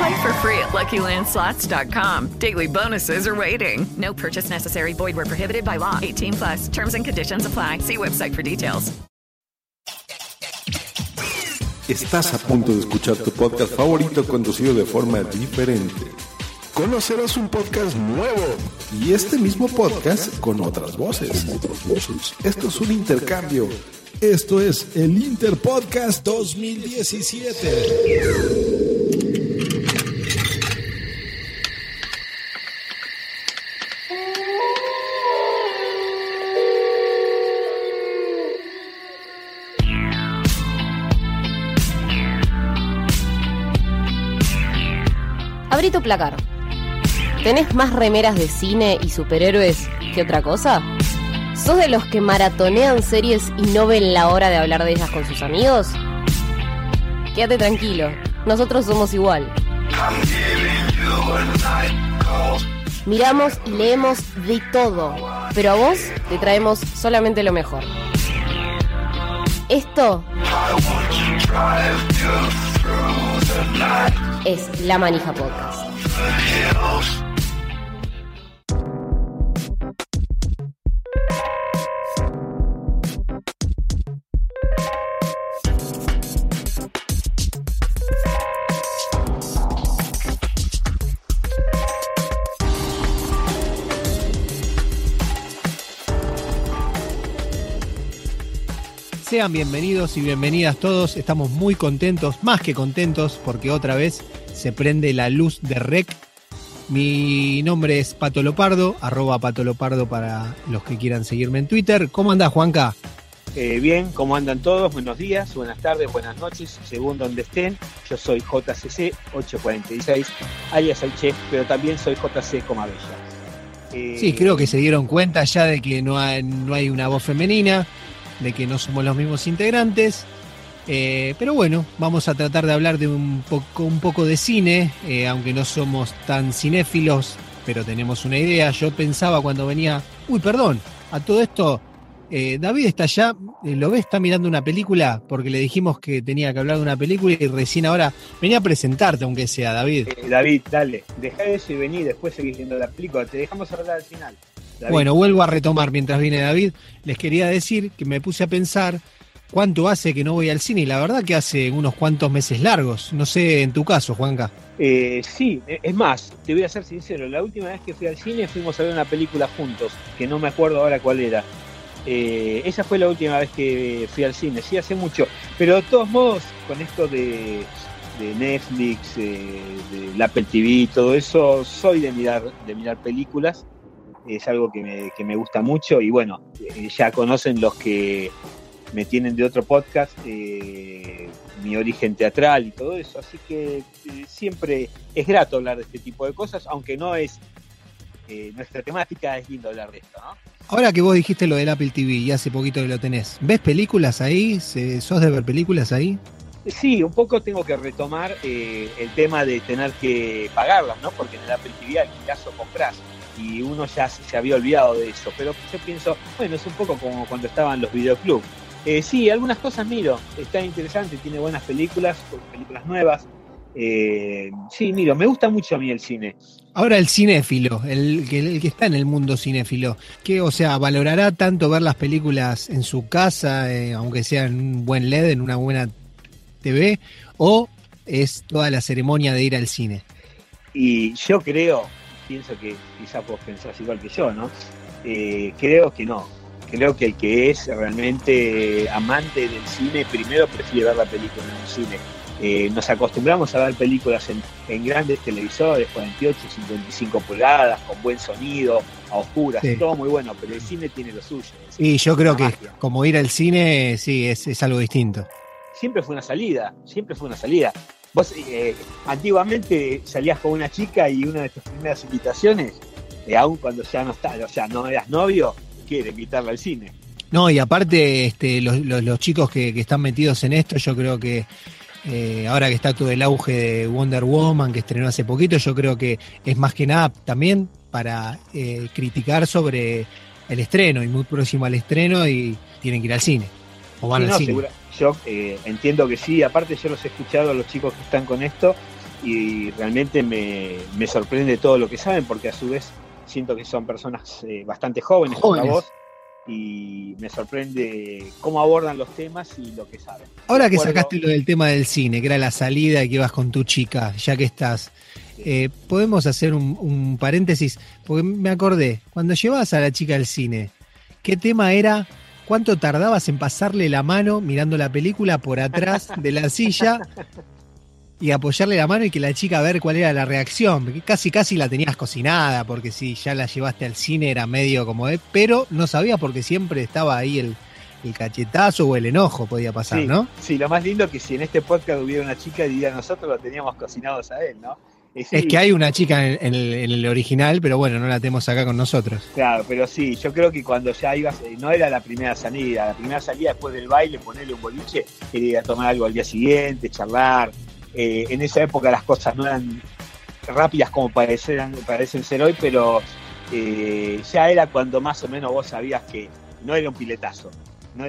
Play for free at LuckyLandSlots.com. Daily bonuses are waiting. No purchase necessary. Void where prohibited by law. 18 plus. Terms and conditions apply. See website for details. Estás a punto de escuchar tu podcast favorito conducido de forma diferente. Conocerás un podcast nuevo y este mismo podcast con otras voces. Esto es un intercambio. Esto es el Interpodcast 2017. Abrí tu placar. ¿Tenés más remeras de cine y superhéroes que otra cosa? ¿Sos de los que maratonean series y no ven la hora de hablar de ellas con sus amigos? Quédate tranquilo, nosotros somos igual. Miramos y leemos de todo, pero a vos te traemos solamente lo mejor. Esto es La Manija Podcast. Sean bienvenidos y bienvenidas todos. Estamos muy contentos, más que contentos, porque otra vez se prende la luz de REC. Mi nombre es Pato Lopardo, arroba Pato Lopardo para los que quieran seguirme en Twitter. ¿Cómo anda Juanca? Eh, bien, ¿cómo andan todos? Buenos días, buenas tardes, buenas noches, según donde estén. Yo soy JCC 846, alias el chef, pero también soy JC Comabella. Eh, Sí, creo que se dieron cuenta ya de que no hay, no hay una voz femenina, de que no somos los mismos integrantes. Eh, pero bueno, vamos a tratar de hablar de un poco, un poco de cine, eh, aunque no somos tan cinéfilos, pero tenemos una idea. Yo pensaba cuando venía, uy, perdón, a todo esto, eh, David está allá, eh, lo ve, está mirando una película, porque le dijimos que tenía que hablar de una película y recién ahora venía a presentarte, aunque sea, David. David, dale, deja eso y vení, después seguís viendo la película. Te dejamos hablar al final. David. Bueno, vuelvo a retomar mientras viene David. Les quería decir que me puse a pensar cuánto hace que no voy al cine y la verdad que hace unos cuantos meses largos. No sé en tu caso, Juanca. Eh, sí, eh, es más, te voy a ser sincero, la última vez que fui al cine fuimos a ver una película juntos, que no me acuerdo ahora cuál era. Eh, esa fue la última vez que fui al cine, sí, hace mucho. Pero de todos modos, con esto de, de Netflix, eh, del Apple TV, todo eso, soy de mirar, de mirar películas. Es algo que me, que me gusta mucho y bueno, eh, ya conocen los que me tienen de otro podcast, eh, mi origen teatral y todo eso, así que eh, siempre es grato hablar de este tipo de cosas, aunque no es eh, nuestra temática, es lindo hablar de esto, ¿no? Ahora que vos dijiste lo del Apple TV y hace poquito que lo tenés, ¿ves películas ahí? ¿Se- ¿Sos de ver películas ahí? Sí, un poco tengo que retomar eh, el tema de tener que pagarlas, ¿no? Porque en el Apple TV alquilás o comprás y uno ya se, había olvidado de eso, pero yo pienso, bueno, es un poco como cuando estaban los videoclubs. Eh, sí, algunas cosas miro, está interesante, tiene buenas películas, películas nuevas. Eh, sí, miro, me gusta mucho a mí el cine. Ahora el cinéfilo, el que, el que está en el mundo cinéfilo, que o sea, valorará tanto ver las películas en su casa, eh, aunque sea en un buen LED, en una buena TV, o es toda la ceremonia de ir al cine. Y yo creo, pienso que quizás vos pensás igual que yo, ¿no? Eh, creo que no, creo que el que es realmente amante del cine, primero prefiere ver la película en un cine. Eh, nos acostumbramos a ver películas en, grandes televisores, 48, 55 pulgadas, con buen sonido, a oscuras, todo muy bueno, pero el cine tiene lo suyo. Y yo creo que como ir al cine, sí, es, es, algo distinto. Siempre fue una salida, siempre fue una salida. Vos eh, antiguamente salías con una chica y una de tus primeras invitaciones, eh, aún cuando ya no está, o sea, no eras novio, quiere invitarla al cine. No, y aparte, este, los, los, chicos que, que, están metidos en esto, yo creo que eh, ahora que está todo el auge de Wonder Woman, que estrenó hace poquito, yo creo que es más que nada también para eh, criticar sobre el estreno y muy próximo al estreno y tienen que ir al cine. O van al cine. Yo eh, entiendo que sí, aparte yo los he escuchado a los chicos que están con esto y realmente me, sorprende todo lo que saben porque a su vez siento que son personas bastante jóvenes, jóvenes. como vos y me sorprende cómo abordan los temas y lo que saben. Ahora que sacaste lo del tema del cine, que era la salida y que ibas con tu chica, ya que estás, eh, podemos hacer un, paréntesis, porque me acordé, cuando llevabas a la chica al cine, ¿qué tema era? ¿Cuánto tardabas en pasarle la mano mirando la película por atrás de la silla y apoyarle la mano y que la chica a ver cuál era la reacción. Casi, casi la tenías cocinada, porque si ya la llevaste al cine era medio como pero no sabía porque siempre estaba ahí el, cachetazo o el enojo podía pasar, ¿no? Sí, lo más lindo que si en este podcast hubiera una chica diría nosotros lo teníamos cocinados a él, ¿no? Es, que hay una chica en, el, original, pero bueno, no la tenemos acá con nosotros. Claro, pero sí, yo creo que cuando ya ibas, eh, no era la primera salida, la primera salida después del baile, ponerle un boliche, ir a tomar algo al día siguiente, charlar, eh, en esa época las cosas no eran rápidas como parecen, parecen ser hoy, pero eh, ya era cuando más o menos vos sabías que no era un piletazo.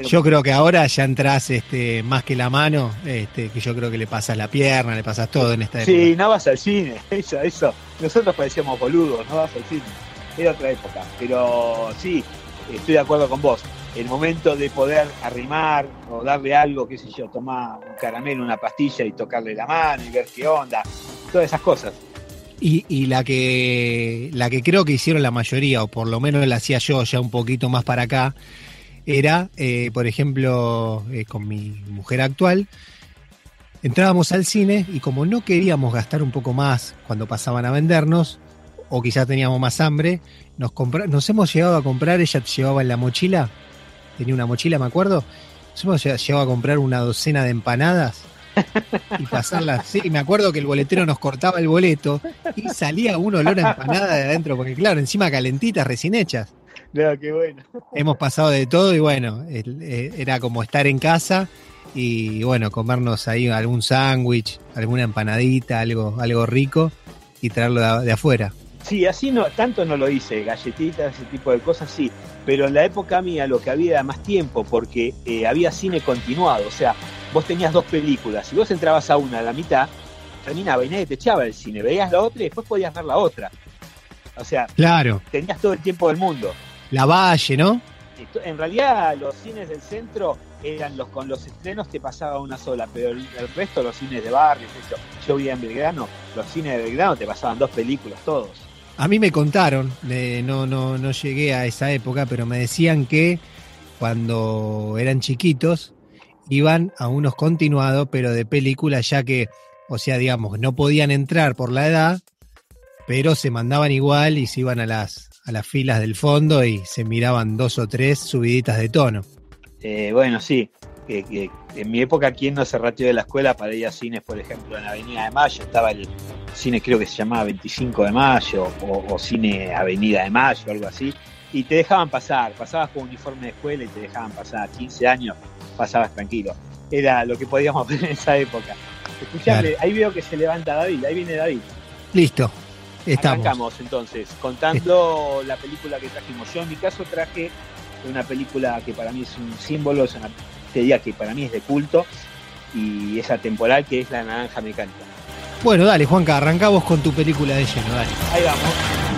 Yo creo que ahora ya entras este, más que la mano, este, que yo creo que le pasas la pierna, le pasas todo en esta época. Sí, no vas al cine, eso, eso. Nosotros parecíamos boludos, no vas al cine. Era otra época, pero sí, estoy de acuerdo con vos el momento de poder arrimar o darle algo, qué sé yo, tomar un caramelo, una pastilla y tocarle la mano y ver qué onda, todas esas cosas. Y, la que la que creo que hicieron la mayoría, o por lo menos la hacía yo ya un poquito más para acá, era, eh, por ejemplo, eh, con mi mujer actual, entrábamos al cine y como no queríamos gastar un poco más cuando pasaban a vendernos, o quizás teníamos más hambre, nos, nos hemos llegado a comprar, ella llevaba en la mochila tenía una mochila, me acuerdo. Hemos llegado a comprar una docena de empanadas y pasarlas. Sí, me acuerdo que el boletero nos cortaba el boleto y salía un olor a empanada de adentro, porque claro, encima calentitas, recién hechas. Qué bueno. Hemos pasado de todo y bueno, eh, era como estar en casa y bueno, comernos ahí algún sándwich, alguna empanadita, algo, algo rico y traerlo de afuera. Sí, así no, tanto no lo hice, galletitas, ese tipo de cosas sí, pero en la época mía lo que había era más tiempo porque eh, había cine continuado, o sea, vos tenías dos películas, si vos entrabas a una a la mitad, terminaba y nadie te echaba el cine, veías la otra y después podías ver la otra. O sea, claro. tenías todo el tiempo del mundo. La Valle, ¿no? En realidad los cines del centro eran los con los estrenos te pasaba una sola, pero el, resto, los cines de barrio, yo vivía en Belgrano, los cines de Belgrano te pasaban dos películas todos. A mí me contaron, no, no, no llegué a esa época, pero me decían que cuando eran chiquitos iban a unos continuados, pero de películas, ya que, o sea, digamos, no podían entrar por la edad, pero se mandaban igual y se iban a las, a las filas del fondo y se miraban dos o tres subiditas de tono. Eh, bueno, sí, en mi época, ¿quién no se ratió de la escuela para ir a cines, por ejemplo, en la Avenida de Mayo? Estaba el cine, creo que se llamaba 25 de Mayo, o, Cine Avenida de Mayo, algo así, y te dejaban pasar, pasabas con uniforme de escuela y te dejaban pasar, 15 años, pasabas tranquilo. Era lo que podíamos ver en esa época. Escuchame, ahí veo que se levanta David, ahí viene David. Listo. Estamos. Arrancamos entonces, contando la película que trajimos. Yo en mi caso traje una película que para mí es un símbolo, es una que para mí es de culto y esa temporal que es La Naranja Mecánica. Bueno, dale, Juanca, arrancamos con tu película de lleno, dale. Ahí vamos.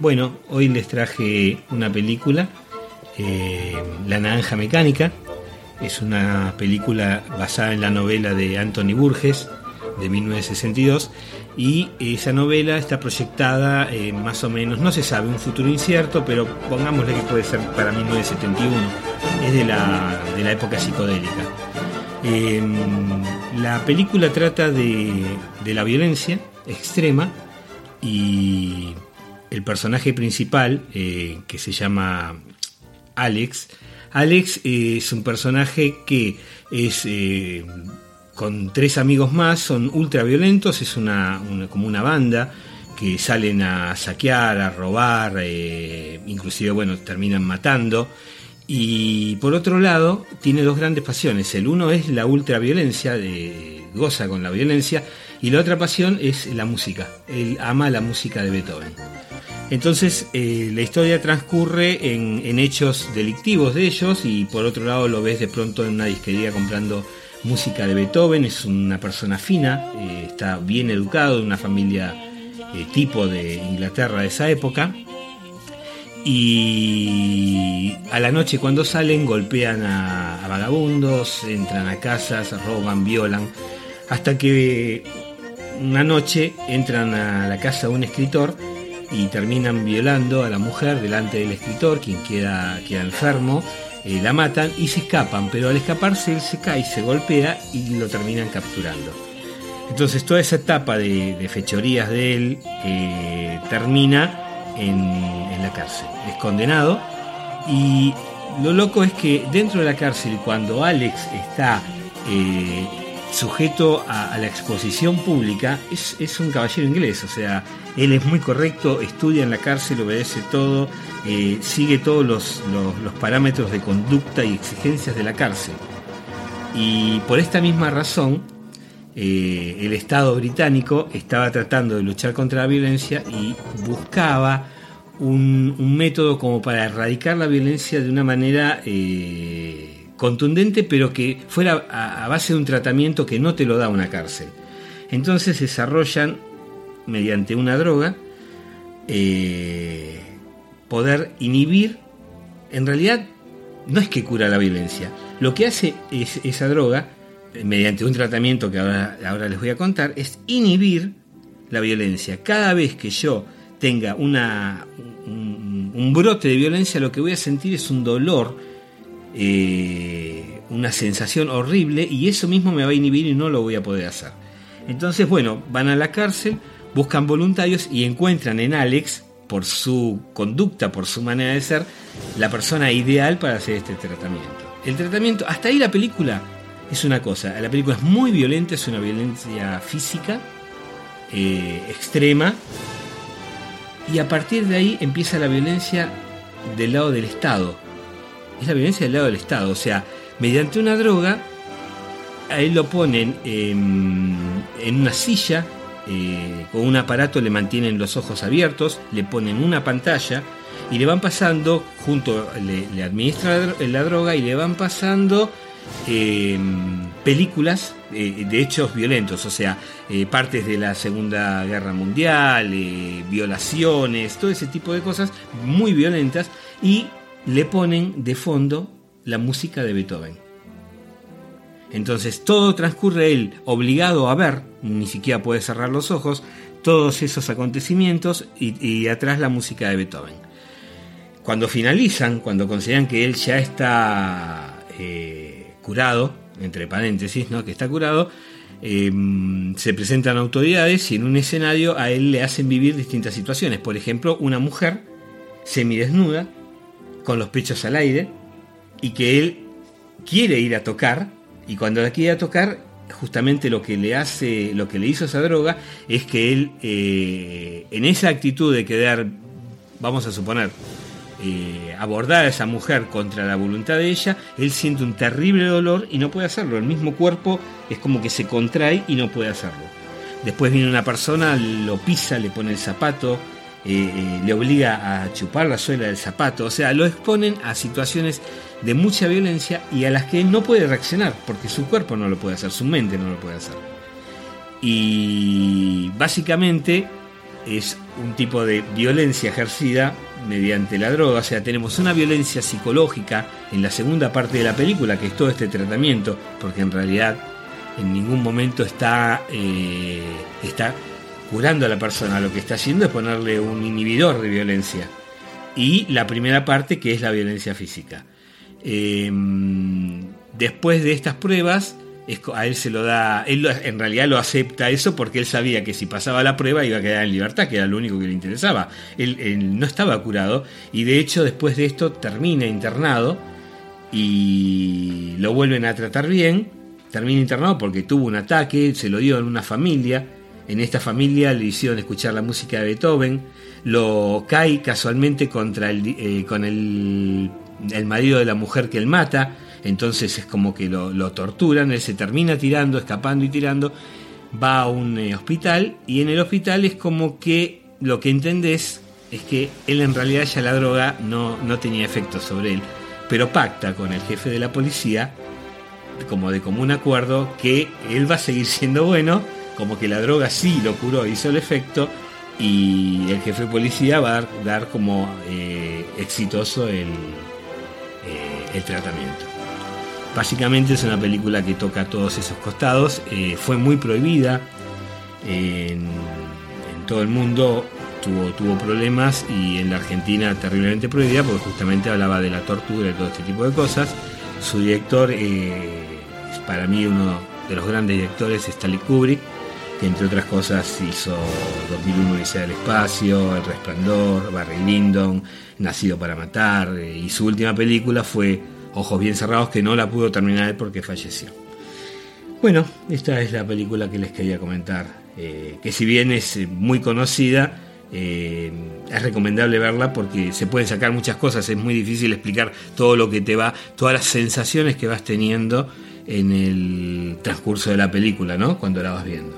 Bueno, hoy les traje una película, eh, La Naranja Mecánica, Es una película basada en la novela de Anthony Burgess de 1962 y esa novela está proyectada más o menos, no se sabe, un futuro incierto, pero pongámosle que puede ser para 1971, es de la, de la época psicodélica. Em, la película trata de, de la violencia extrema y el personaje principal, eh, que se llama Alex, Alex es un personaje que es eh, con tres amigos más, son ultra violentos, es una, como una banda que salen a saquear, a robar, eh, inclusive bueno, terminan matando. Y por otro lado, tiene dos grandes pasiones. El uno es la ultraviolencia, de, goza con la violencia, y la otra pasión es la música. Él ama la música de Beethoven. Entonces eh, la historia transcurre en, hechos delictivos de ellos y por otro lado lo ves de pronto en una disquería comprando música de Beethoven, es una persona fina, eh, está bien educado, de una familia eh, tipo de Inglaterra de esa época. Y a la noche cuando salen golpean a vagabundos, entran a casas, roban, violan, hasta que una noche entran a la casa de un escritor y terminan violando a la mujer delante del escritor, quien queda, queda enfermo, eh, la matan y se escapan, pero al escaparse él se cae, se golpea y lo terminan capturando. Entonces toda esa etapa de, fechorías de él eh, termina en, la cárcel. Es condenado y lo loco es que dentro de la cárcel, cuando Alex está eh, sujeto a, la exposición pública, es, un caballero inglés, o sea, él es muy correcto, estudia en la cárcel, obedece todo, eh, sigue todos los, parámetros de conducta y exigencias de la cárcel. Y por esta misma razón, eh, el Estado británico estaba tratando de luchar contra la violencia y buscaba un, método como para erradicar la violencia de una manera eh, contundente, pero que fuera a base de un tratamiento que no te lo da una cárcel. Entonces desarrollan mediante una droga, eh, poder inhibir, en realidad no es que cura la violencia, lo que hace es, esa droga, mediante un tratamiento que ahora, ahora les voy a contar, es inhibir la violencia. Cada vez que yo tenga una, un, brote de violencia, lo que voy a sentir es un dolor, eh, una sensación horrible, y eso mismo me va a inhibir y no lo voy a poder hacer. Entonces, bueno, van a la cárcel, buscan voluntarios y encuentran en Alex, por su conducta, por su manera de ser, la persona ideal para hacer este tratamiento. El tratamiento, hasta ahí la película es una cosa, la película es muy violenta, es una violencia física, eh, extrema, y a partir de ahí empieza la violencia del lado del Estado. Es la violencia del lado del Estado, o sea, mediante una droga, a él lo ponen en una silla eh, con un aparato le mantienen los ojos abiertos, le ponen una pantalla y le van pasando, junto, le, le administra la droga y le van pasando em, películas eh, de hechos violentos, o sea, eh, partes de la Segunda Guerra Mundial, violaciones, todo ese tipo de cosas muy violentas y le ponen de fondo la música de Beethoven. Entonces todo transcurre él obligado a ver, ni siquiera puede cerrar los ojos, todos esos acontecimientos y, atrás la música de Beethoven. Cuando finalizan, cuando consideran que él ya está eh, curado, entre paréntesis, ¿no? que está curado, em, se presentan autoridades y en un escenario a él le hacen vivir distintas situaciones. Por ejemplo, una mujer semidesnuda, con los pechos al aire, y que él quiere ir a tocar, y cuando la quiere tocar, justamente lo que le hace, lo que le hizo esa droga es que él, eh, en esa actitud de quedar, vamos a suponer, eh, abordar a esa mujer contra la voluntad de ella, él siente un terrible dolor y no puede hacerlo. El mismo cuerpo es como que se contrae y no puede hacerlo. Después viene una persona, lo pisa, le pone el zapato, eh, le obliga a chupar la suela del zapato, o sea, lo exponen a situaciones de mucha violencia y a las que no puede reaccionar porque su cuerpo no lo puede hacer, su mente no lo puede hacer. Y básicamente es un tipo de violencia ejercida mediante la droga, o sea, tenemos una violencia psicológica en la segunda parte de la película, que es todo este tratamiento, porque en realidad en ningún momento está, eh, está curando a la persona, lo que está haciendo es ponerle un inhibidor de violencia. Y la primera parte que es la violencia física. Em, después de estas pruebas, a él se lo da, él en realidad lo acepta eso porque él sabía que si pasaba la prueba iba a quedar en libertad, que era lo único que le interesaba. Él, no estaba curado y de hecho después de esto termina internado y lo vuelven a tratar bien. Termina internado porque tuvo un ataque, se lo dio en una familia. En esta familia le hicieron escuchar la música de Beethoven. Lo cae casualmente contra el, eh, con el, el marido de la mujer que él mata entonces es como que lo, torturan, él se termina tirando, escapando y tirando, va a un eh, hospital y en el hospital es como que lo que entendés es que él en realidad ya la droga no, no tenía efecto sobre él, pero pacta con el jefe de la policía, como de común acuerdo, que él va a seguir siendo bueno, como que la droga sí lo curó, hizo el efecto, y el jefe de policía va a dar, como eh, exitoso el, eh, el tratamiento. Básicamente es una película que toca todos esos costados. Eh, fue muy prohibida en, todo el mundo. Tuvo, tuvo problemas y en la Argentina terriblemente prohibida porque justamente hablaba de la tortura y todo este tipo de cosas. Su director es para mí uno de los grandes directores, Stanley Kubrick, que entre otras cosas hizo 2001 Odisea del Espacio, El Resplandor, Barry Lyndon, Nacido para Matar, eh, y su última película fue Ojos bien cerrados, que no la pudo terminar porque falleció. Bueno, esta es la película que les quería comentar, eh, que si bien es eh, muy conocida, es recomendable verla porque se pueden sacar muchas cosas, es muy difícil explicar todo lo que te va, todas las sensaciones que vas teniendo en el transcurso de la película, ¿no? Cuando la vas viendo.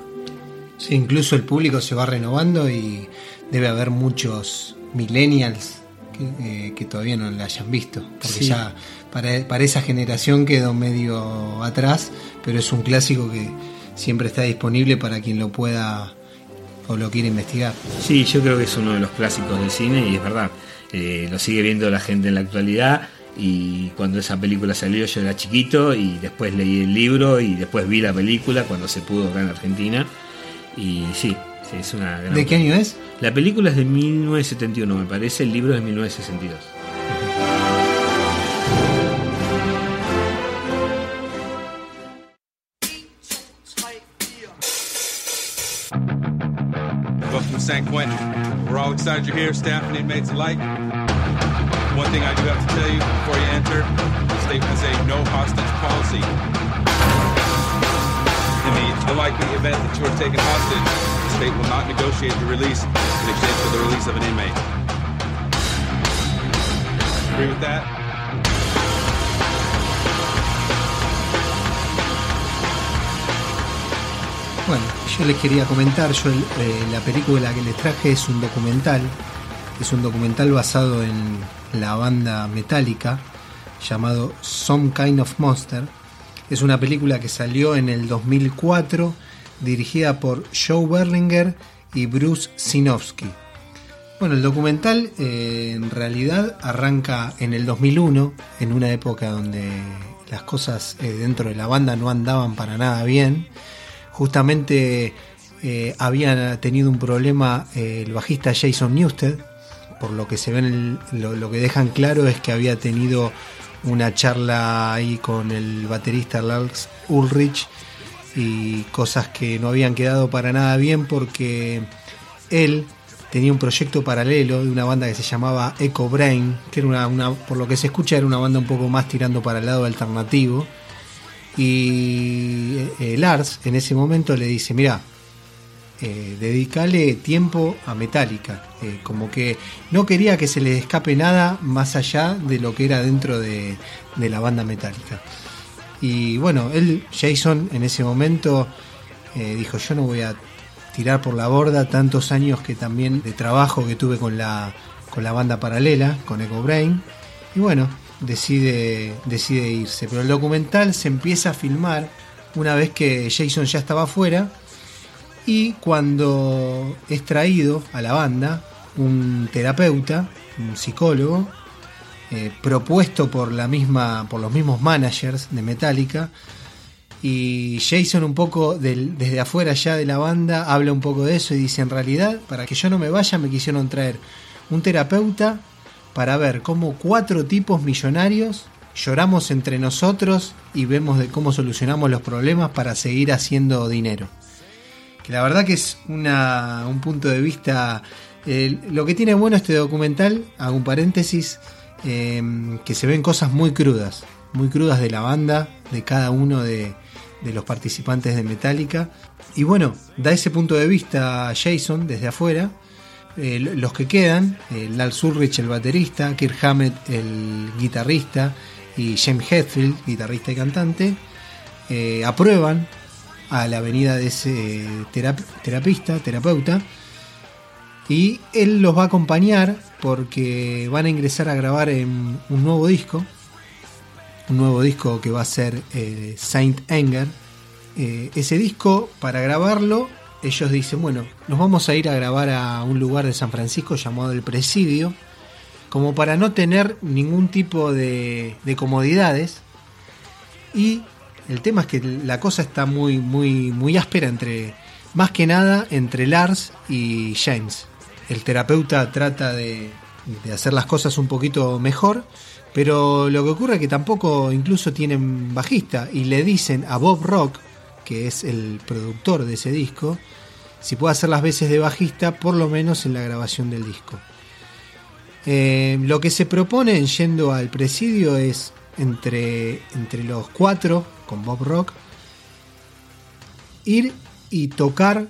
Sí, incluso el público se va renovando y debe haber muchos millennials que, todavía no la hayan visto, porque ya para, esa generación quedó medio atrás, pero es un clásico que siempre está disponible para quien lo pueda o lo quiere investigar. Sí, yo creo que es uno de los clásicos del cine y es verdad, eh, lo sigue viendo la gente en la actualidad y cuando esa película salió yo era chiquito y después leí el libro y después vi la película cuando se pudo acá en Argentina y sí, es una ¿De qué año es? La película es de 1971 me parece, el libro es de 1962. San Quentin. We're all excited you're here, staff and inmates alike. One thing I do have to tell you before you enter, the state has a no hostage policy. The unlikely event that you are taken hostage, the state will not negotiate your release in exchange for the release of an inmate. Agree with that? Bueno, yo les quería comentar, yo eh, la película que les traje es un documental, es un documental basado en la banda metálica llamado Some Kind of Monster. Es una película que salió en el 2004, dirigida por Joe Berlinger y Bruce Sinofsky. Bueno, el documental eh, en realidad arranca en el 2001, en una época donde las cosas eh, dentro de la banda no andaban para nada bien Justamente eh, había tenido un problema eh, el bajista Jason Newsted, por lo que se ven, lo, que dejan claro es que había tenido una charla ahí con el baterista Lars Ulrich y cosas que no habían quedado para nada bien porque él tenía un proyecto paralelo de una banda que se llamaba Echo Brain, que era una, por lo que se escucha era una banda un poco más tirando para el lado alternativo. Y eh, Lars en ese momento le dice, mira, eh, dedicale tiempo a Metallica. Eh, como que no quería que se le escape nada más allá de lo que era dentro de, la banda Metallica. Y bueno, él, Jason, en ese momento dijo, yo no voy a tirar por la borda tantos años que también de trabajo que tuve con la, con la banda paralela, con Echo Brain. Y bueno, decide, decide irse. Pero el documental se empieza a filmar una vez que Jason ya estaba afuera y cuando es traído a la banda un terapeuta un psicólogo, eh, propuesto por, la misma, por los mismos managers de Metallica. Y Jason un poco desde afuera ya de la banda habla un poco de eso y dice, en realidad, para que yo no me vaya, me quisieron traer un terapeuta para ver cómo cuatro tipos millonarios lloramos entre nosotros y vemos de cómo solucionamos los problemas para seguir haciendo dinero. La verdad que es una, un punto de vista... eh, lo que tiene bueno este documental, hago un paréntesis, eh, que se ven cosas muy crudas, muy crudas de la banda, de cada uno de, los participantes de Metallica. Y bueno, da ese punto de vista Jason desde afuera. Eh, los que quedan, eh, Lars Ulrich el baterista, Kirk Hammett el guitarrista y James Hetfield, guitarrista y cantante, aprueban a la venida de ese terap- terapista, terapeuta, y él los va a acompañar porque van a ingresar a grabar en un nuevo disco, un nuevo disco que va a ser eh, Saint Anger. Eh, ese disco, para grabarlo, ellos dicen, bueno, nos vamos a ir a grabar a un lugar de San Francisco llamado El Presidio, como para no tener ningún tipo de, de comodidades. Y el tema es que la cosa está muy, muy, muy áspera entre, más que nada, entre Lars y James. El terapeuta trata de, hacer las cosas un poquito mejor, pero lo que ocurre es que tampoco incluso tienen bajista y le dicen a Bob Rock, que es el productor de ese disco, si puede hacer las veces de bajista, por lo menos en la grabación del disco. Eh, lo que se propone en yendo al presidio es entre, entre los cuatro, con Bob Rock, ir y tocar,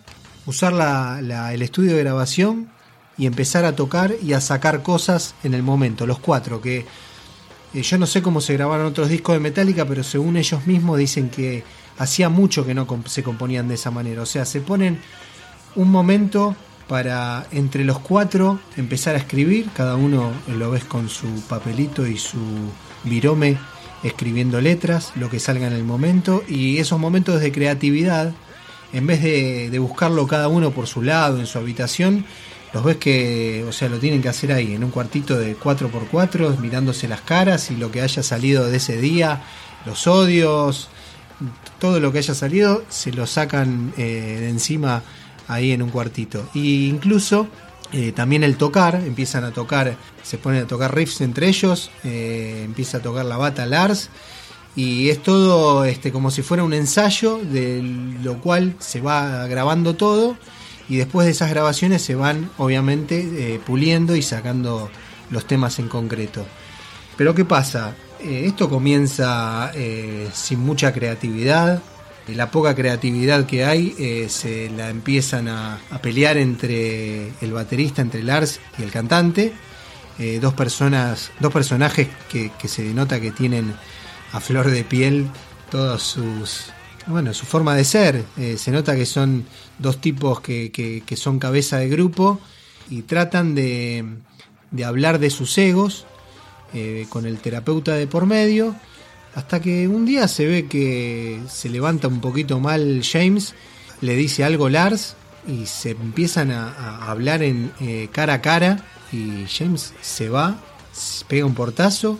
usar la- el estudio de grabación y empezar a tocar y a sacar cosas en el momento, los cuatro, que eh, yo no sé cómo se grabaron otros discos de Metallica, pero según ellos mismos dicen que hacía mucho que no se componían de esa manera, o sea, se ponen un momento para entre los cuatro empezar a escribir, cada uno lo ves con su papelito y su virome escribiendo letras, lo que salga en el momento, y esos momentos de creatividad, en vez de, buscarlo cada uno por su lado, en su habitación, los ves que, o sea, lo tienen que hacer ahí, en un cuartito de 4x4, mirándose las caras y lo que haya salido de ese día, los odios, todo lo que haya salido, se lo sacan eh, de encima ahí en un cuartito. Y incluso eh, también el tocar, empiezan a tocar, se ponen a tocar riffs entre ellos, eh, empieza a tocar la bata Lars. Y es todo este, como si fuera un ensayo, de lo cual se va grabando todo. Y después de esas grabaciones se van, obviamente, eh, puliendo y sacando los temas en concreto. Pero ¿qué pasa? Esto comienza sin mucha creatividad. Eh, La poca creatividad que hay eh, se la empiezan a, pelear entre el baterista, entre Lars y el cantante. Eh, dos personas, dos personajes que, se denota que tienen a flor de piel todas sus, bueno, su forma de ser. Se nota que son dos tipos que, que- son cabeza de grupo y tratan de, de hablar de sus egos con el terapeuta de por medio, hasta que un día se ve que se levanta un poquito mal James, le dice algo Lars y se empiezan a, hablar en eh, cara a cara y James se va, pega un portazo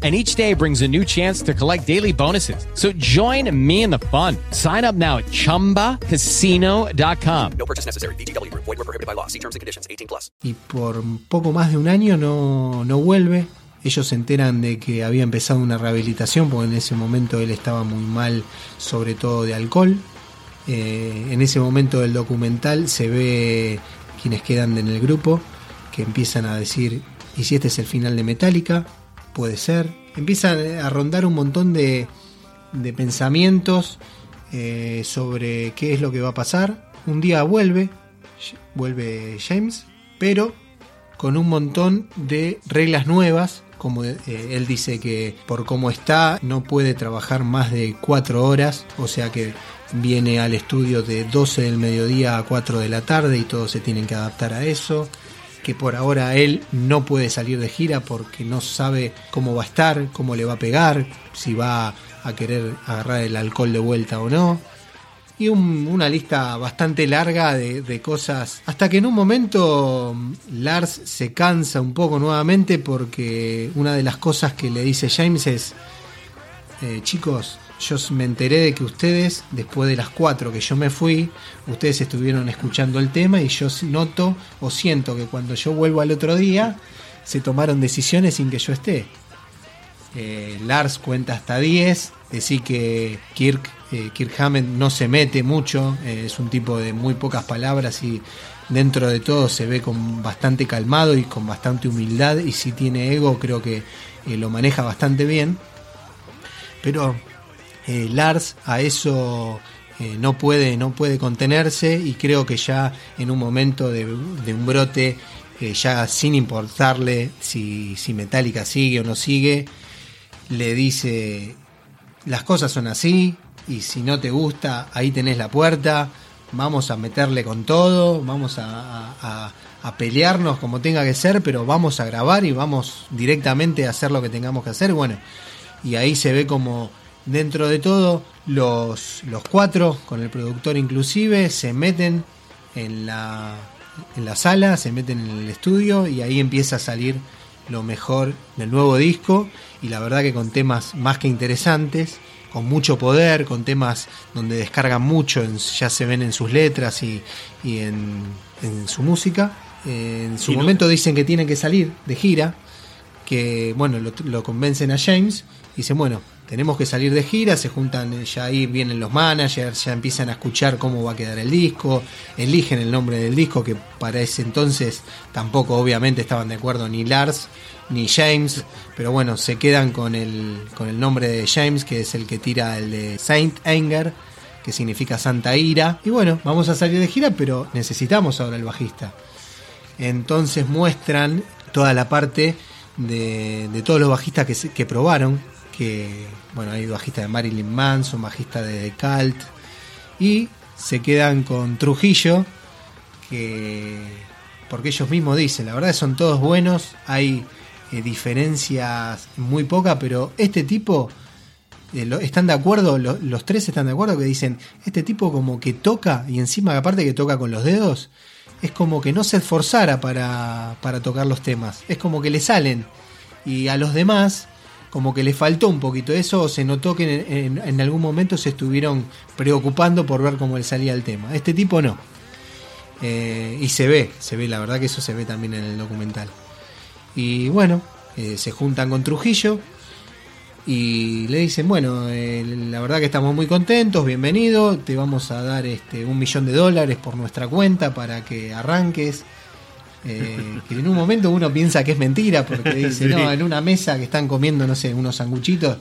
And each day brings a new chance to collect daily bonuses. So join me in the fun. Sign up now at chumbacasino.com. No purchase necessary. VGW Group. Void were prohibited by law. See terms and conditions. 18 plus. y por poco más de un año no, no vuelve. Ellos se enteran de que había empezado una rehabilitación porque en ese momento él estaba muy mal, sobre todo de alcohol. Eh, en ese momento del documental se ve quienes quedan en el grupo que empiezan a decir, ¿y si este es el final de Metallica? Puede ser. Empiezan a rondar un montón de, de pensamientos eh, sobre qué es lo que va a pasar. Un día vuelve, vuelve James, pero con un montón de reglas nuevas. Como eh, él dice que por cómo está no puede trabajar más de cuatro horas, o sea que viene al estudio de 12 del mediodía a 4 de la tarde y todos se tienen que adaptar a eso. Que por ahora él no puede salir de gira porque no sabe cómo va a estar, cómo le va a pegar, si va a querer agarrar el alcohol de vuelta o no y un- una lista bastante larga de, de cosas. Hasta que en un momento mm, Lars se cansa un poco nuevamente porque una de las cosas que le dice James es, eh, chicos, yo me enteré de que ustedes, después de las cuatro que yo me fui, ustedes estuvieron escuchando el tema y yo noto o siento que cuando yo vuelvo al otro día, se tomaron decisiones sin que yo esté. Eh, Lars cuenta hasta 10, decir que Kirk, eh, no se mete mucho, eh, es un tipo de muy pocas palabras y dentro de todo se ve con bastante calmado y con bastante humildad y si tiene ego creo que eh, lo maneja bastante bien. Pero eh, Lars a eso eh, no puede no puede contenerse y creo que ya en un momento de, un brote eh, ya sin importarle si, si Metallica sigue o no sigue le dice las cosas son así y si no te gusta ahí tenés la puerta vamos a meterle con todo vamos a, a- a pelearnos como tenga que ser pero vamos a grabar y vamos directamente a hacer lo que tengamos que hacer bueno y ahí se ve como dentro de todo los, los cuatro, con el productor inclusive, se meten en la, en la sala, se meten en el estudio y ahí empieza a salir lo mejor del nuevo disco y la verdad que con temas más que interesantes, con mucho poder, con temas donde descargan mucho, en- ya se ven en sus letras y, y en, en su música. Eh, en su Y no- momento dicen que tienen que salir de gira, que bueno, lo, lo convencen a James y dicen, bueno, tenemos que salir de gira, se juntan, eh, ya ahí vienen los managers, ya empiezan a escuchar cómo va a quedar el disco, eligen el nombre del disco, que para ese entonces tampoco obviamente estaban de acuerdo ni Lars ni James, pero bueno, se quedan con el, con el nombre de James, que es el que tira el de Saint Anger, que significa Santa Ira, y bueno, vamos a salir de gira, pero necesitamos ahora el bajista. Entonces muestran toda la parte de, todos los bajistas que, que probaron, que bueno, hay bajista de Marilyn Manson, bajista de The Cult, y se quedan con Trujillo, que porque ellos mismos dicen, la verdad son todos buenos, hay eh, diferencias muy pocas, pero este tipo eh, lo- están de acuerdo, lo- los tres están de acuerdo que dicen, este tipo como que toca, y encima aparte que toca con los dedos, es como que no se esforzara para, para tocar los temas, es como que le salen, y a los demás como que le faltó un poquito eso, se notó que en algún momento se estuvieron preocupando por ver cómo le salía el tema. Este tipo no. Eh, y se ve, se ve, la verdad que eso se ve también en el documental. Y bueno, eh, se juntan con Trujillo y le dicen, bueno, eh, la verdad que estamos muy contentos, bienvenido, te vamos a dar este un millón de dólares por nuestra cuenta para que arranques. Eh, que en un momento uno piensa que es mentira porque dice, Sí. no, en una mesa que están comiendo, no sé, unos sanguchitos,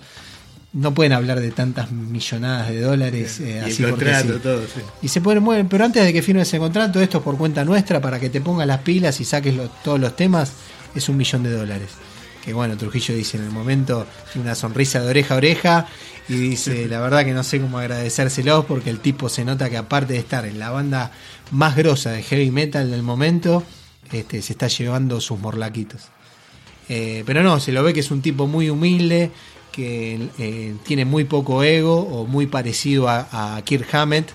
no pueden hablar de tantas millonadas de dólares eh, Y el así contrato, sí. todo, sí. Y se pueden mover, pero antes de que firmes ese contrato, esto es por cuenta nuestra para que te pongas las pilas y saques todos los temas, es un millón de dólares. Que bueno, Trujillo dice en el momento una sonrisa de oreja a oreja y dice, la verdad que no sé cómo agradecérselos porque el tipo se nota que aparte de estar en la banda más grosa de heavy metal del momento, este, se está llevando sus morlaquitos. Eh, pero no, se lo ve que es un tipo muy humilde, que eh, tiene muy poco ego o muy parecido a, a Kirk Hammett,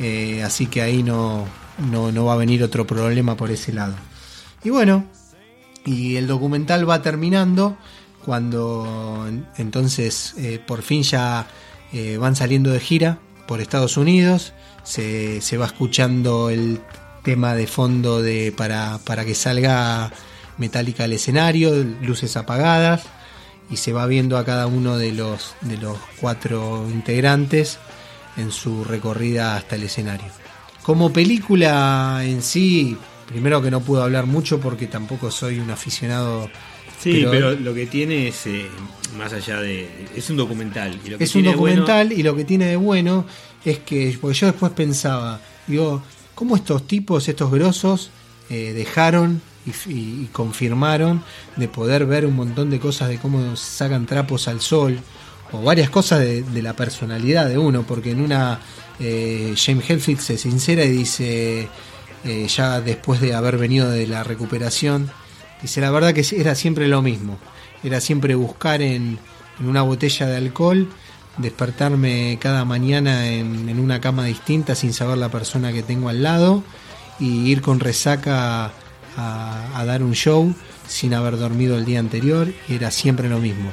eh, así que ahí no, no, no va a venir otro problema por ese lado. Y bueno, y el documental va terminando cuando en- entonces por fin ya van saliendo de gira por Estados Unidos, se, se va escuchando el tema de fondo de para, para que salga Metallica al escenario, luces apagadas, y se va viendo a cada uno de los, de los cuatro integrantes en su recorrida hasta el escenario. Como película en sí, primero que no puedo hablar mucho porque tampoco soy un aficionado. Sí, pero, lo que tiene es, eh, más allá de... Es un documental. Y lo que es un bueno- documental y lo que tiene de bueno es que, porque yo después pensaba, digo, ¿cómo estos tipos, estos grosos, eh, dejaron y, confirmaron de poder ver un montón de cosas de cómo sacan trapos al sol o varias cosas de, la personalidad de uno, porque en una eh, James Hetfield se sincera y dice, eh, ya después de haber venido de la recuperación, dice, la verdad que era siempre lo mismo, era siempre buscar en una botella de alcohol, despertarme cada mañana en, en una cama distinta sin saber la persona que tengo al lado y ir con resaca a, a dar un show sin haber dormido el día anterior, era siempre lo mismo.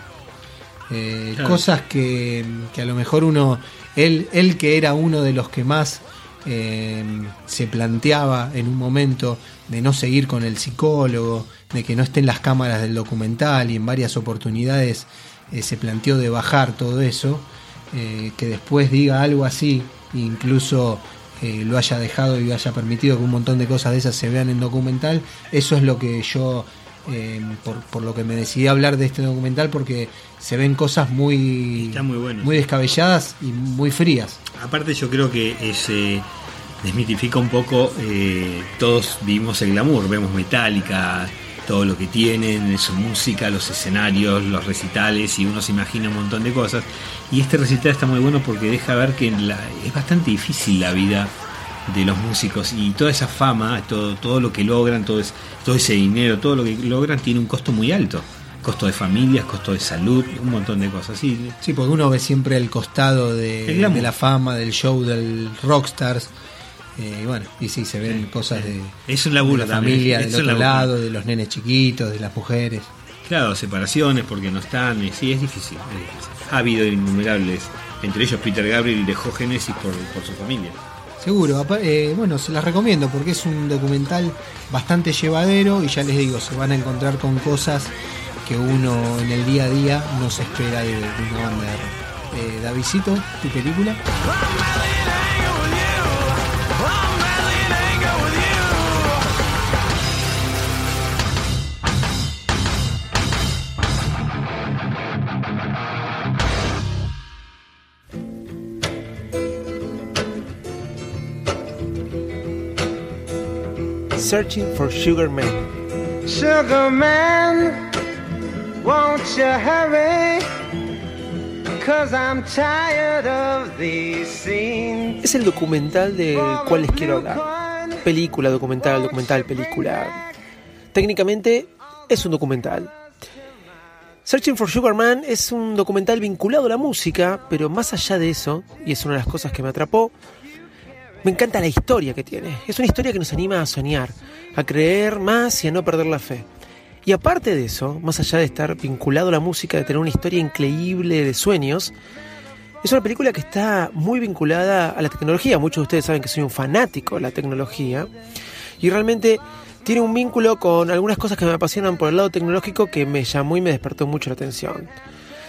Eh, Claro. Cosas que, que a lo mejor uno, él, él que era uno de los que más eh, se planteaba en un momento de no seguir con el psicólogo, de que no estén las cámaras del documental y en varias oportunidades eh, se planteó de bajar todo eso, eh, que después diga algo así, incluso eh, lo haya dejado y haya permitido que un montón de cosas de esas se vean en documental, eso es lo que yo, eh, por, por lo que me decidí a hablar de este documental, porque se ven cosas muy, Está muy bueno. muy descabelladas y muy frías. Aparte yo creo que se desmitifica un poco, todos vimos el glamour, vemos Metallica, todo lo que tienen, su música, los escenarios, los recitales, y uno se imagina un montón de cosas. Y este recital está muy bueno porque deja ver que la- es bastante difícil la vida de los músicos y toda esa fama, todo, todo lo que logran, todo, es- todo ese dinero, todo lo que logran tiene un costo muy alto. Costo de familias, costo de salud, un montón de cosas. Sí, Sí, porque uno ve siempre el costado de, de la fama, del show, del rockstars. Eh, y bueno, y sí, se ven cosas de, Es un laburo de la también, familia, es del otro lado, de los nenes chiquitos, de las mujeres. Claro, separaciones porque no están, y sí, es difícil. es difícil. Ha habido innumerables, entre ellos Peter Gabriel dejó Génesis por, por su familia. Seguro, eh, bueno, se las recomiendo porque es un documental bastante llevadero y ya les digo, se van a encontrar con cosas que uno en el día a día no se espera de, de una banda de rock. Eh, Davidcito, tu película. Searching for Sugar Man. Sugar man, won't you hurry? Cause I'm tired of these scenes. Es el documental del cual les quiero hablar. Película, documental, documental, película. Técnicamente es un documental. Searching for Sugar Man es un documental vinculado a la música, pero más allá de eso, y es una de las cosas que me atrapó, me encanta la historia que tiene. Es una historia que nos anima a soñar, a creer más y a no perder la fe. Y aparte de eso, más allá de estar vinculado a la música, de tener una historia increíble de sueños, es una película que está muy vinculada a la tecnología. Muchos de ustedes saben que soy un fanático de la tecnología. Y realmente tiene un vínculo con algunas cosas que me apasionan por el lado tecnológico que me llamó y me despertó mucho la atención.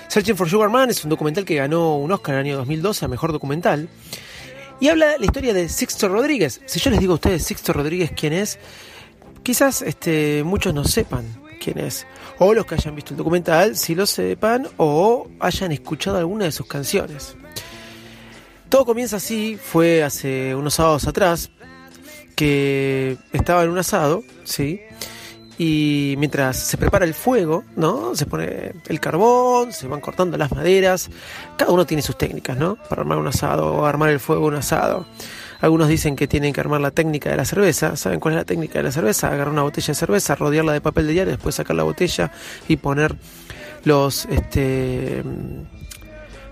Searching for Sugar Man es un documental que ganó un Oscar en el año 2012 a Mejor Documental. Y habla la historia de Sixto Rodríguez. Si yo les digo a ustedes Sixto Rodríguez quién es, quizás este, muchos no sepan quién es. O los que hayan visto el documental, si lo sepan, o hayan escuchado alguna de sus canciones. Todo comienza así, fue hace unos sábados atrás, que estaba en un asado, ¿sí? Y mientras se prepara el fuego, ¿no? Se pone el carbón, se van cortando las maderas. Cada uno tiene sus técnicas, ¿no? Para armar un asado o armar el fuego un asado. Algunos dicen que tienen que armar la técnica de la cerveza. ¿Saben cuál es la técnica de la cerveza? Agarrar una botella de cerveza, rodearla de papel de diario, después sacar la botella y poner los este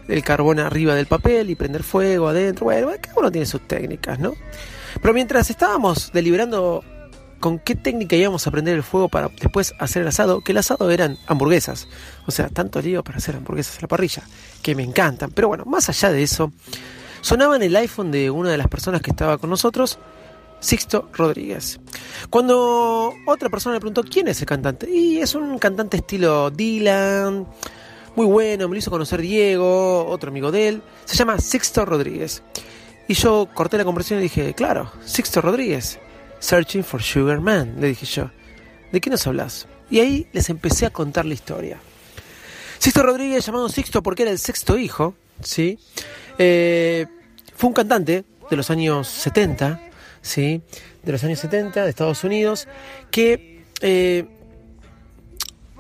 el carbón arriba del papel y prender fuego adentro. Bueno, cada uno tiene sus técnicas, ¿no? Pero mientras estábamos deliberando con qué técnica íbamos a prender el fuego para después hacer el asado, que el asado eran hamburguesas. O sea, tanto lío para hacer hamburguesas a la parrilla, que me encantan. Pero bueno, más allá de eso, sonaba en el iPhone de una de las personas que estaba con nosotros, Sixto Rodríguez. Cuando otra persona le preguntó quién es el cantante, y es un cantante estilo Dylan, muy bueno, me lo hizo conocer Diego, otro amigo de él, se llama Sixto Rodríguez. Y yo corté la conversación y dije, claro, Sixto Rodríguez, Searching for Sugar Man, le dije yo. ¿De qué nos hablas? Y ahí les empecé a contar la historia. Sixto Rodríguez, llamado Sixto porque era el sexto hijo, ¿sí? Eh, fue un cantante de los años 70, ¿sí? De los años 70 de Estados Unidos, que eh,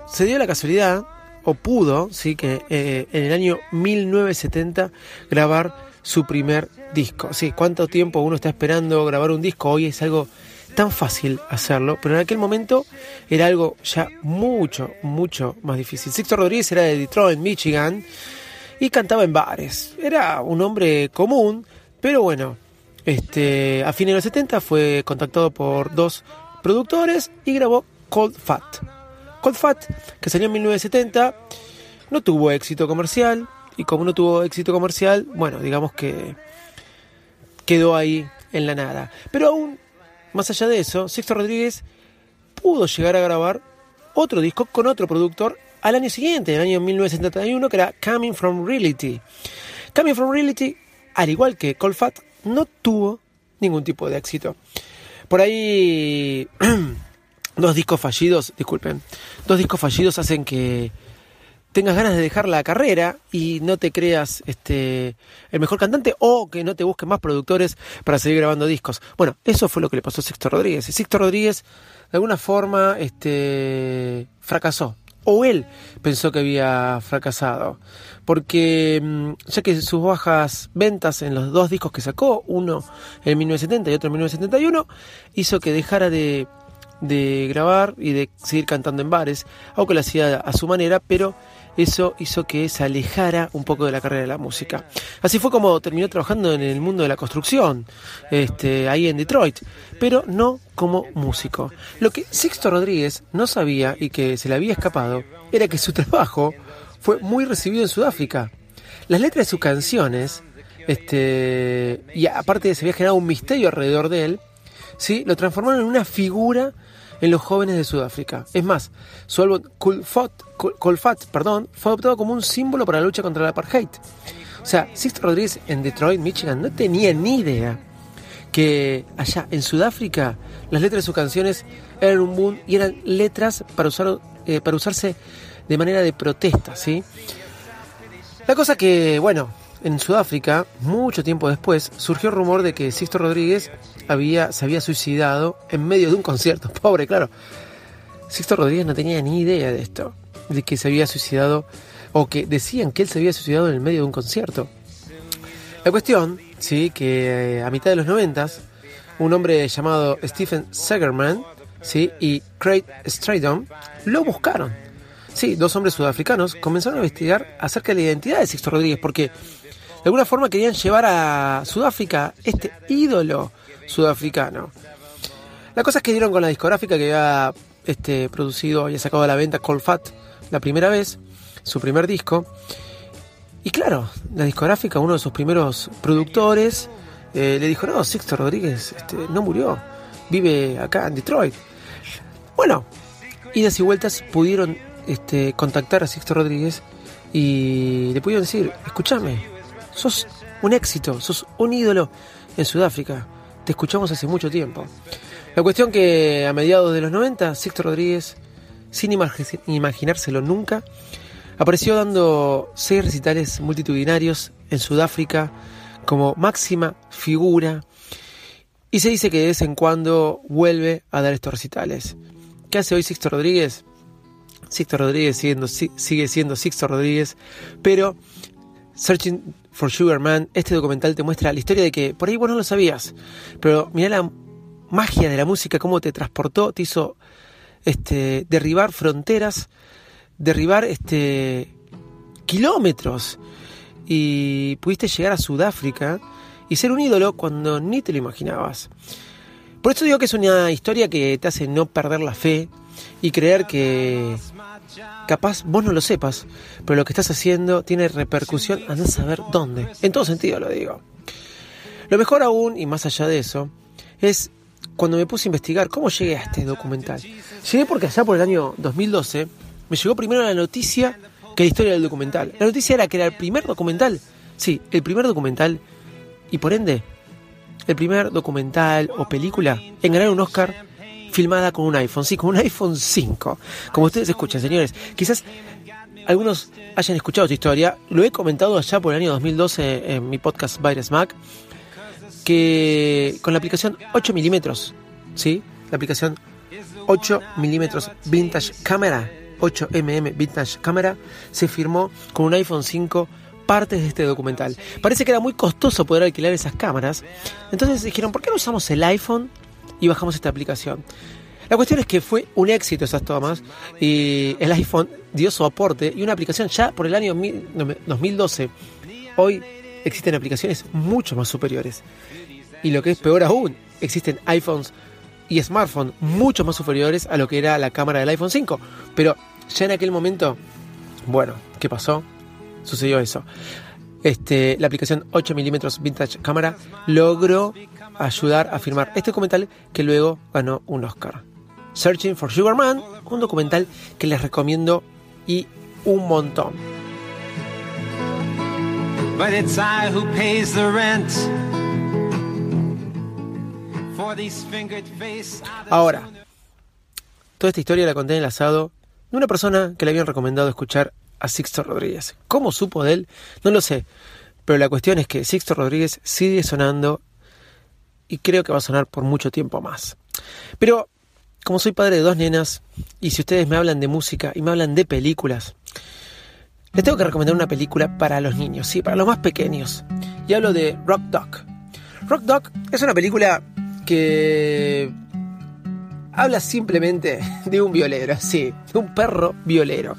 se dio la casualidad o pudo, sí, que eh, en el año 1970 grabar su primer disco. Sí, cuánto tiempo uno está esperando grabar un disco, hoy es algo tan fácil hacerlo, pero en aquel momento era algo ya mucho, mucho más difícil. Sixto Rodríguez era de Detroit, Michigan, y cantaba en bares. Era un hombre común, pero bueno, este, a fines de los 70 fue contactado por dos productores y grabó Cold Fat. Cold Fat, que salió en 1970, no tuvo éxito comercial, y como no tuvo éxito comercial, bueno, digamos que quedó ahí en la nada. Pero aún más allá de eso, Sixto Rodríguez pudo llegar a grabar otro disco con otro productor al año siguiente, en el año 1971, que era Coming From Reality. Coming From Reality, al igual que Colfat, no tuvo ningún tipo de éxito. Por ahí, dos discos fallidos, disculpen, dos discos fallidos hacen que tengas ganas de dejar la carrera y no te creas este el mejor cantante o que no te busquen más productores para seguir grabando discos. Bueno, eso fue lo que le pasó a Sixto Rodríguez. Y Sixto Rodríguez de alguna forma este fracasó o él pensó que había fracasado, porque mm, ya que sus bajas ventas en los dos discos que sacó, uno en 1970 y otro en 1971, hizo que dejara de, de grabar y de seguir cantando en bares, aunque lo hacía a su manera, pero eso hizo que se alejara un poco de la carrera de la música. Así fue como terminó trabajando en el mundo de la construcción, este, ahí en Detroit, pero no como músico. Lo que Sixto Rodríguez no sabía y que se le había escapado era que su trabajo fue muy recibido en Sudáfrica. Las letras de sus canciones, este, y aparte se había generado un misterio alrededor de él, ¿sí? lo transformaron en una figura en los jóvenes de Sudáfrica. Es más, su álbum Colfat, perdón, fue adoptado como un símbolo para la lucha contra el apartheid. O sea, Sixto Rodríguez en Detroit, Michigan, no tenía ni idea que allá en Sudáfrica las letras de sus canciones eran un boom y eran letras para, usar, eh, para usarse de manera de protesta, ¿sí? La cosa que, bueno, en Sudáfrica, mucho tiempo después, surgió el rumor de que Sixto Rodríguez había, se había suicidado en medio de un concierto. Pobre, claro. Sixto Rodríguez no tenía ni idea de esto, de que se había suicidado, o que decían que él se había suicidado en el medio de un concierto. La cuestión, sí, que eh, a mitad de los noventas, un hombre llamado Stephen Segerman, sí, y Craig Stradon lo buscaron. Sí, dos hombres sudafricanos comenzaron a investigar acerca de la identidad de Sixto Rodríguez, porque de alguna forma querían llevar a Sudáfrica este ídolo sudafricano. La cosa es que dieron con la discográfica que había este, producido y sacado a la venta Colfat la primera vez, su primer disco. Y claro, la discográfica, uno de sus primeros productores, eh, le dijo, no, Sixto Rodríguez este, no murió, vive acá en Detroit. Bueno, idas y vueltas pudieron este, contactar a Sixto Rodríguez y le pudieron decir, escúchame, sos un éxito, sos un ídolo en Sudáfrica, te escuchamos hace mucho tiempo. La cuestión que a mediados de los 90, Sixto Rodríguez, sin imaginárselo nunca, apareció dando seis recitales multitudinarios en Sudáfrica como máxima figura y se dice que de vez en cuando vuelve a dar estos recitales. ¿Qué hace hoy Sixto Rodríguez? Sixto Rodríguez sigue siendo Sixto Rodríguez, pero Searching for Sugar Man, este documental te muestra la historia de que por ahí vos no lo sabías, pero mira la magia de la música, cómo te transportó, te hizo este, derribar fronteras, derribar este, kilómetros y pudiste llegar a Sudáfrica y ser un ídolo cuando ni te lo imaginabas. Por eso digo que es una historia que te hace no perder la fe y creer que capaz vos no lo sepas, pero lo que estás haciendo tiene repercusión a no saber dónde. En todo sentido lo digo. Lo mejor aún, y más allá de eso, es cuando me puse a investigar cómo llegué a este documental. Llegué porque allá por el año 2012 me llegó primero la noticia que la historia del documental. La noticia era que era el primer documental, sí, el primer documental, y por ende, el primer documental o película en ganar un Oscar filmada con un iPhone, sí, con un iPhone 5. Como ustedes escuchan, señores, quizás algunos hayan escuchado esta historia, lo he comentado allá por el año 2012 en mi podcast Virus Mac, que con la aplicación 8 milímetros, ¿sí? La aplicación 8 milímetros Vintage Camera, 8mm Vintage Camera se firmó con un iPhone 5 partes de este documental. Parece que era muy costoso poder alquilar esas cámaras, entonces dijeron, ¿por qué no usamos el iPhone y bajamos esta aplicación? La cuestión es que fue un éxito esas tomas y el iPhone dio su aporte y una aplicación ya por el año 2012. Hoy existen aplicaciones mucho más superiores. Y lo que es peor aún, existen iPhones y smartphones mucho más superiores a lo que era la cámara del iPhone 5. Pero ya en aquel momento, bueno, ¿qué pasó? Sucedió eso. Este, la aplicación 8mm Vintage Camera logró ayudar a firmar este documental que luego ganó un Oscar. Searching for Sugar Man, un documental que les recomiendo y un montón. But it's I who pays the rent for these fingered face. Ahora, toda esta historia la conté en el asado de una persona que le habían recomendado escuchar a Sixto Rodríguez. ¿Cómo supo de él? No lo sé. Pero la cuestión es que Sixto Rodríguez sigue sonando y creo que va a sonar por mucho tiempo más. Pero como soy padre de dos nenas, y si ustedes me hablan de música y me hablan de películas, les tengo que recomendar una película para los niños, sí, para los más pequeños. Y hablo de Rock Dog. Rock Dog es una película que habla simplemente de un violero, sí, de un perro violero.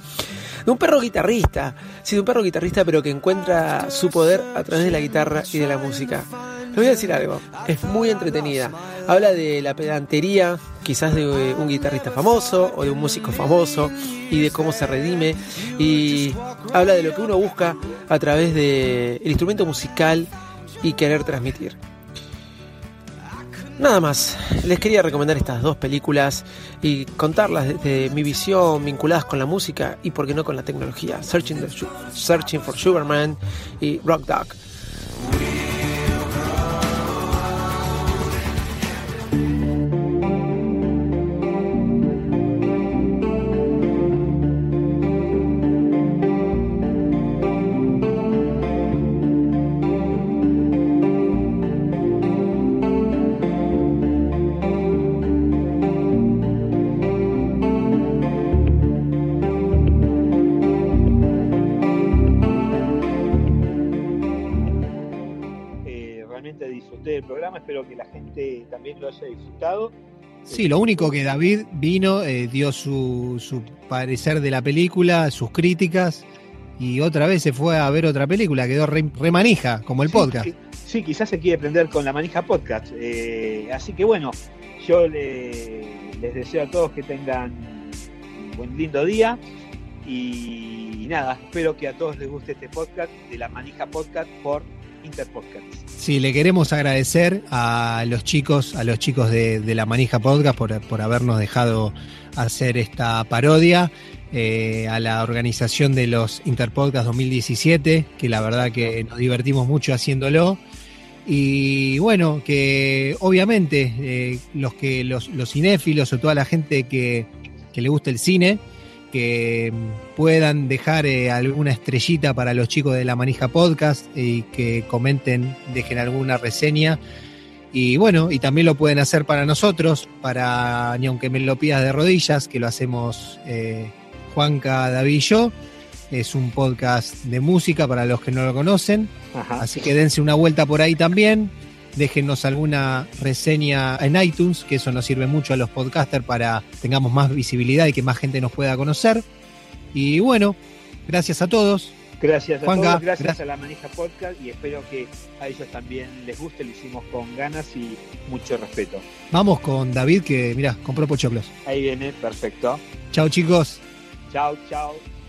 De un perro guitarrista, sí, de un perro guitarrista, pero que encuentra su poder a través de la guitarra y de la música. Les voy a decir algo, es muy entretenida. Habla de la pedantería, quizás de un guitarrista famoso o de un músico famoso y de cómo se redime. Y habla de lo que uno busca a través del instrumento musical y querer transmitir. Nada más, les quería recomendar estas dos películas y contarlas desde mi visión vinculadas con la música y por qué no con la tecnología. Searching, for Sugarman y Rock Dog. Sí, lo único que David vino, eh, dio su, su, parecer de la película, sus críticas, y otra vez se fue a ver otra película, quedó re, manija, como el sí, podcast. Sí, sí, quizás se quiere prender con la manija podcast. Eh, así que bueno, yo le, les deseo a todos que tengan un buen lindo día y, y nada, espero que a todos les guste este podcast de la manija podcast por Interpodcast. Sí, le queremos agradecer a los chicos, a los chicos de, la Manija Podcast por, por, habernos dejado hacer esta parodia, eh, a la organización de los Interpodcast 2017, que la verdad que nos divertimos mucho haciéndolo. Y bueno, que obviamente eh, los que los, los, cinéfilos o toda la gente que, que le gusta el cine, que puedan dejar eh, alguna estrellita para los chicos de la Manija Podcast y que comenten, dejen alguna reseña. Y bueno, y también lo pueden hacer para nosotros, para ni aunque me lo pidas de rodillas, que lo hacemos eh, Juanca, David y yo. Es un podcast de música para los que no lo conocen. Ajá. Así que dense una vuelta por ahí también. Déjenos alguna reseña en iTunes, que eso nos sirve mucho a los podcasters para tengamos más visibilidad y que más gente nos pueda conocer. Y bueno, gracias a todos. Gracias a Juanca, todos, gracias, gracias, a la Manija Podcast y espero que a ellos también les guste, lo hicimos con ganas y mucho respeto. Vamos con David que, mira, compró pochoclos. Ahí viene, perfecto. Chao chicos. Chao, chao.